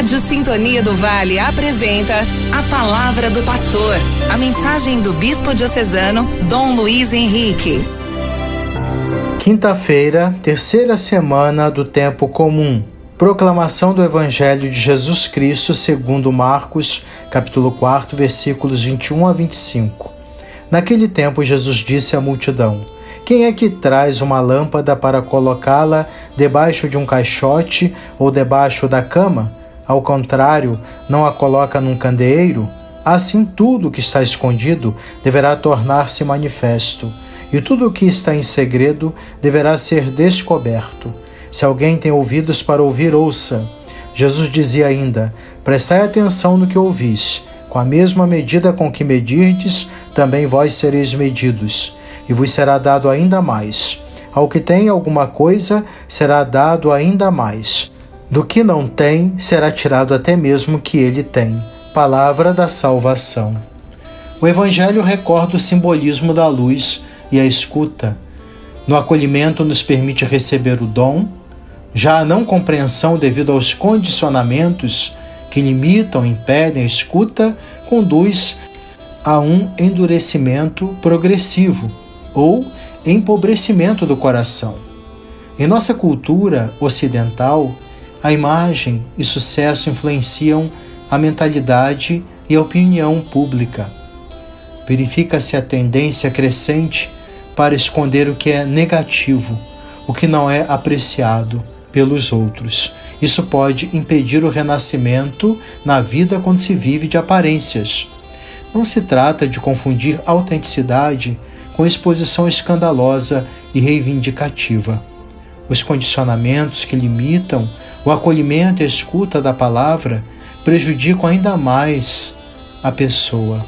Rádio Sintonia do Vale apresenta a Palavra do Pastor, a mensagem do Bispo Diocesano Dom Luiz Henrique. Quinta-feira, terceira semana do tempo comum. Proclamação do Evangelho de Jesus Cristo segundo Marcos, capítulo 4, versículos 21 a 25. Naquele tempo Jesus disse à multidão: quem é que traz uma lâmpada para colocá-la debaixo de um caixote ou debaixo da cama? Ao contrário, não a coloca num candeeiro? Assim, tudo que está escondido deverá tornar-se manifesto, e tudo o que está em segredo deverá ser descoberto. Se alguém tem ouvidos para ouvir, ouça. Jesus dizia ainda: Prestai atenção no que ouvis. Com a mesma medida com que medirdes, também vós sereis medidos e vos será dado ainda mais. Ao que tem alguma coisa, será dado ainda mais. Do que não tem, será tirado até mesmo o que ele tem. Palavra da salvação. O Evangelho recorda o simbolismo da luz e a escuta. No acolhimento, nos permite receber o dom, já a não compreensão devido aos condicionamentos que limitam, impedem a escuta, conduz a um endurecimento progressivo ou empobrecimento do coração. Em nossa cultura ocidental, a imagem e sucesso influenciam a mentalidade e a opinião pública. Verifica-se a tendência crescente para esconder o que é negativo, o que não é apreciado pelos outros. Isso pode impedir o renascimento na vida quando se vive de aparências. Não se trata de confundir autenticidade com exposição escandalosa e reivindicativa. Os condicionamentos que limitam o acolhimento e a escuta da palavra prejudicam ainda mais a pessoa,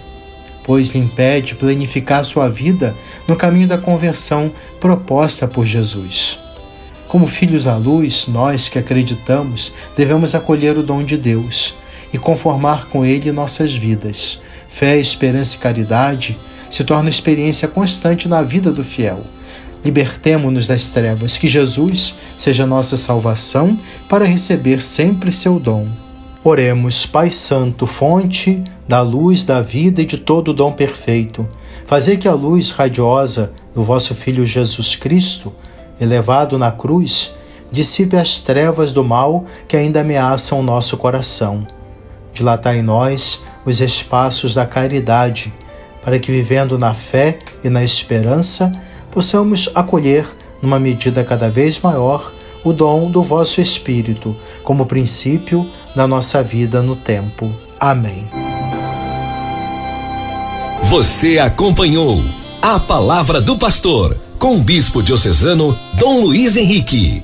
pois lhe impede planificar sua vida no caminho da conversão proposta por Jesus. Como filhos à luz, nós que acreditamos devemos acolher o dom de Deus e conformar com ele nossas vidas. Fé, esperança e caridade se torna experiência constante na vida do fiel. Libertemo-nos das trevas, que Jesus seja nossa salvação para receber sempre seu dom. Oremos, Pai Santo, fonte da luz da vida e de todo o dom perfeito. Fazer que a luz radiosa do vosso Filho Jesus Cristo, elevado na cruz, dissipe as trevas do mal que ainda ameaçam o nosso coração. Dilatai em nós os espaços da caridade para que, vivendo na fé e na esperança, possamos acolher, numa medida cada vez maior, o dom do vosso Espírito, como princípio da nossa vida no tempo. Amém. Você acompanhou a Palavra do Pastor com o Bispo Diocesano Dom Luiz Henrique.